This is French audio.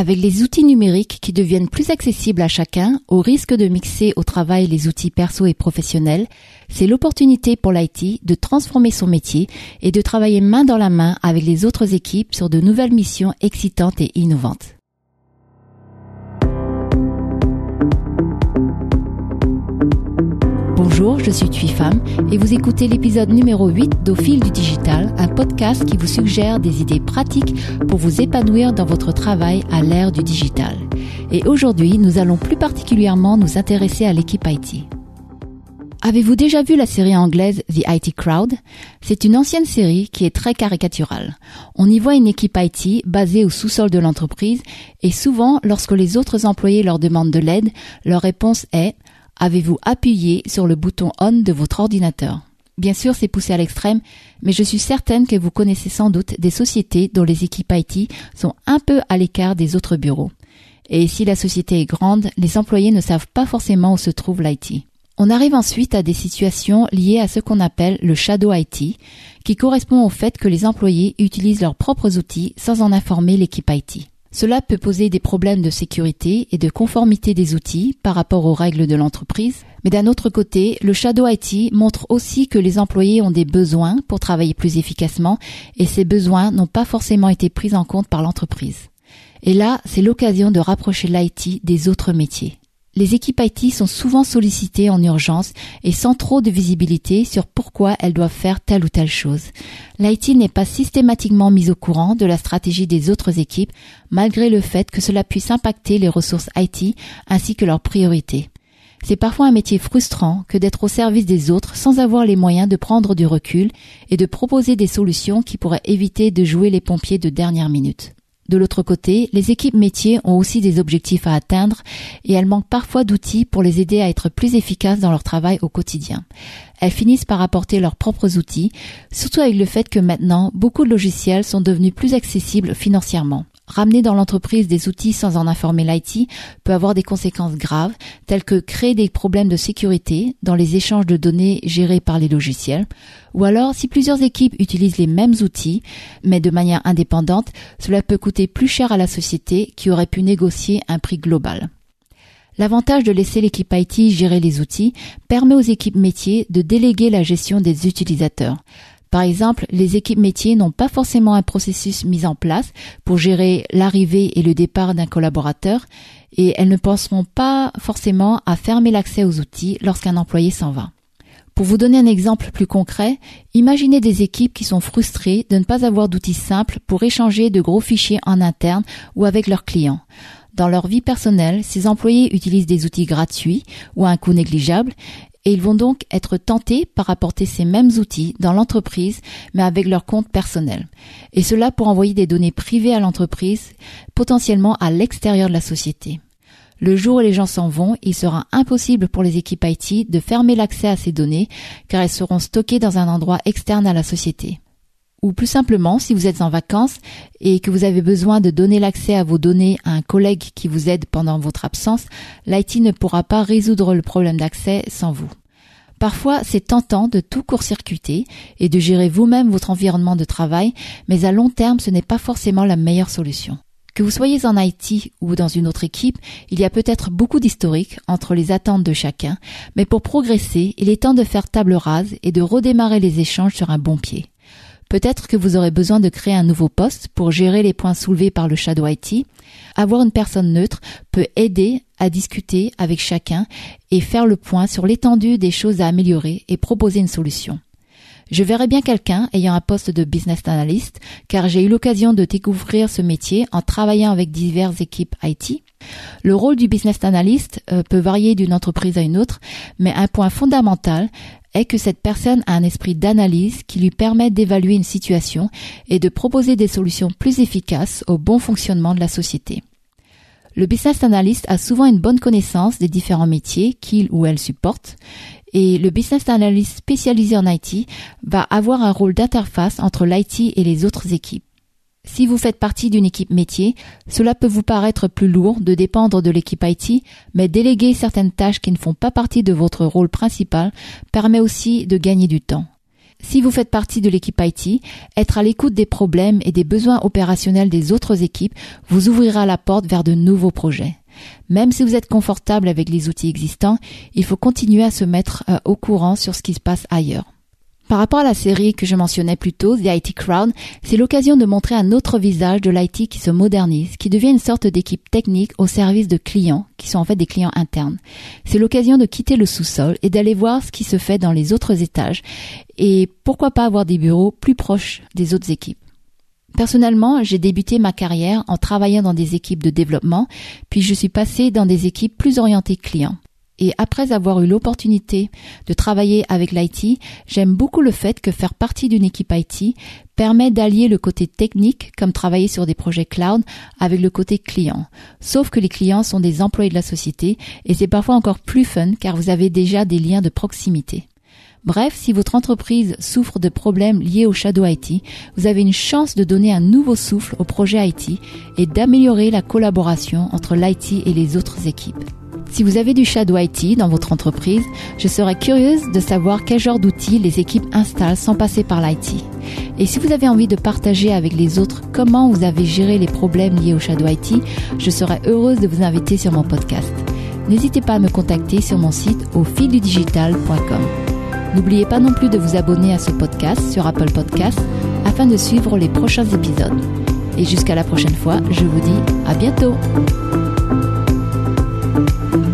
Avec les outils numériques qui deviennent plus accessibles à chacun, au risque de mixer au travail les outils perso et professionnels, c'est l'opportunité pour l'IT de transformer son métier et de travailler main dans la main avec les autres équipes sur de nouvelles missions excitantes et innovantes. Bonjour, je suis Thuy Femme et vous écoutez l'épisode numéro 8 d'Au fil du digital, podcast qui vous suggère des idées pratiques pour vous épanouir dans votre travail à l'ère du digital. Et aujourd'hui, nous allons plus particulièrement nous intéresser à l'équipe IT. Avez-vous déjà vu la série anglaise The IT Crowd? C'est une ancienne série qui est très caricaturale. On y voit une équipe IT basée au sous-sol de l'entreprise et souvent, lorsque les autres employés leur demandent de l'aide, leur réponse est Avez-vous appuyé sur le bouton On de votre ordinateur? Bien sûr, c'est poussé à l'extrême, mais je suis certaine que vous connaissez sans doute des sociétés dont les équipes IT sont un peu à l'écart des autres bureaux. Et si la société est grande, les employés ne savent pas forcément où se trouve l'IT. On arrive ensuite à des situations liées à ce qu'on appelle le shadow IT, qui correspond au fait que les employés utilisent leurs propres outils sans en informer l'équipe IT. Cela peut poser des problèmes de sécurité et de conformité des outils par rapport aux règles de l'entreprise. Mais d'un autre côté, le Shadow IT montre aussi que les employés ont des besoins pour travailler plus efficacement et ces besoins n'ont pas forcément été pris en compte par l'entreprise. Et là, c'est l'occasion de rapprocher l'IT des autres métiers. Les équipes IT sont souvent sollicitées en urgence et sans trop de visibilité sur pourquoi elles doivent faire telle ou telle chose. L'IT n'est pas systématiquement mise au courant de la stratégie des autres équipes, malgré le fait que cela puisse impacter les ressources IT ainsi que leurs priorités. C'est parfois un métier frustrant que d'être au service des autres sans avoir les moyens de prendre du recul et de proposer des solutions qui pourraient éviter de jouer les pompiers de dernière minute. De l'autre côté, les équipes métiers ont aussi des objectifs à atteindre et elles manquent parfois d'outils pour les aider à être plus efficaces dans leur travail au quotidien. Elles finissent par apporter leurs propres outils, surtout avec le fait que maintenant, beaucoup de logiciels sont devenus plus accessibles financièrement. Ramener dans l'entreprise des outils sans en informer l'IT peut avoir des conséquences graves, telles que créer des problèmes de sécurité dans les échanges de données gérés par les logiciels, ou alors si plusieurs équipes utilisent les mêmes outils, mais de manière indépendante, cela peut coûter plus cher à la société qui aurait pu négocier un prix global. L'avantage de laisser l'équipe IT gérer les outils permet aux équipes métiers de déléguer la gestion des utilisateurs. Par exemple, les équipes métiers n'ont pas forcément un processus mis en place pour gérer l'arrivée et le départ d'un collaborateur et elles ne penseront pas forcément à fermer l'accès aux outils lorsqu'un employé s'en va. Pour vous donner un exemple plus concret, imaginez des équipes qui sont frustrées de ne pas avoir d'outils simples pour échanger de gros fichiers en interne ou avec leurs clients. Dans leur vie personnelle, ces employés utilisent des outils gratuits ou à un coût négligeable et ils vont donc être tentés par apporter ces mêmes outils dans l'entreprise, mais avec leur compte personnel. Et cela pour envoyer des données privées à l'entreprise, potentiellement à l'extérieur de la société. Le jour où les gens s'en vont, il sera impossible pour les équipes IT de fermer l'accès à ces données, car elles seront stockées dans un endroit externe à la société. Ou plus simplement, si vous êtes en vacances et que vous avez besoin de donner l'accès à vos données à un collègue qui vous aide pendant votre absence, l'IT ne pourra pas résoudre le problème d'accès sans vous. Parfois, c'est tentant de tout court-circuiter et de gérer vous-même votre environnement de travail, mais à long terme, ce n'est pas forcément la meilleure solution. Que vous soyez en IT ou dans une autre équipe, il y a peut-être beaucoup d'historique entre les attentes de chacun, mais pour progresser, il est temps de faire table rase et de redémarrer les échanges sur un bon pied. Peut-être que vous aurez besoin de créer un nouveau poste pour gérer les points soulevés par le Shadow IT. Avoir une personne neutre peut aider à discuter avec chacun et faire le point sur l'étendue des choses à améliorer et proposer une solution. Je verrais bien quelqu'un ayant un poste de business analyst car j'ai eu l'occasion de découvrir ce métier en travaillant avec diverses équipes IT. Le rôle du business analyst euh, peut varier d'une entreprise à une autre, mais un point fondamental est que cette personne a un esprit d'analyse qui lui permet d'évaluer une situation et de proposer des solutions plus efficaces au bon fonctionnement de la société. Le business analyst a souvent une bonne connaissance des différents métiers qu'il ou elle supporte et le business analyst spécialisé en IT va avoir un rôle d'interface entre l'IT et les autres équipes. Si vous faites partie d'une équipe métier, cela peut vous paraître plus lourd de dépendre de l'équipe IT, mais déléguer certaines tâches qui ne font pas partie de votre rôle principal permet aussi de gagner du temps. Si vous faites partie de l'équipe IT, être à l'écoute des problèmes et des besoins opérationnels des autres équipes vous ouvrira la porte vers de nouveaux projets. Même si vous êtes confortable avec les outils existants, il faut continuer à se mettre euh, au courant sur ce qui se passe ailleurs. Par rapport à la série que je mentionnais plus tôt, The IT Crowd, c'est l'occasion de montrer un autre visage de l'IT qui se modernise, qui devient une sorte d'équipe technique au service de clients, qui sont en fait des clients internes. C'est l'occasion de quitter le sous-sol et d'aller voir ce qui se fait dans les autres étages et pourquoi pas avoir des bureaux plus proches des autres équipes. Personnellement, j'ai débuté ma carrière en travaillant dans des équipes de développement, puis je suis passé dans des équipes plus orientées clients. Et après avoir eu l'opportunité de travailler avec l'IT, j'aime beaucoup le fait que faire partie d'une équipe IT permet d'allier le côté technique, comme travailler sur des projets cloud, avec le côté client. Sauf que les clients sont des employés de la société et c'est parfois encore plus fun car vous avez déjà des liens de proximité. Bref, si votre entreprise souffre de problèmes liés au Shadow IT, vous avez une chance de donner un nouveau souffle au projet IT et d'améliorer la collaboration entre l'IT et les autres équipes. Si vous avez du Shadow IT dans votre entreprise, je serais curieuse de savoir quel genre d'outils les équipes installent sans passer par l'IT. Et si vous avez envie de partager avec les autres comment vous avez géré les problèmes liés au Shadow IT, je serais heureuse de vous inviter sur mon podcast. N'hésitez pas à me contacter sur mon site au fildudigital.com. N'oubliez pas non plus de vous abonner à ce podcast sur Apple Podcasts afin de suivre les prochains épisodes. Et jusqu'à la prochaine fois, je vous dis à bientôt. Thank you.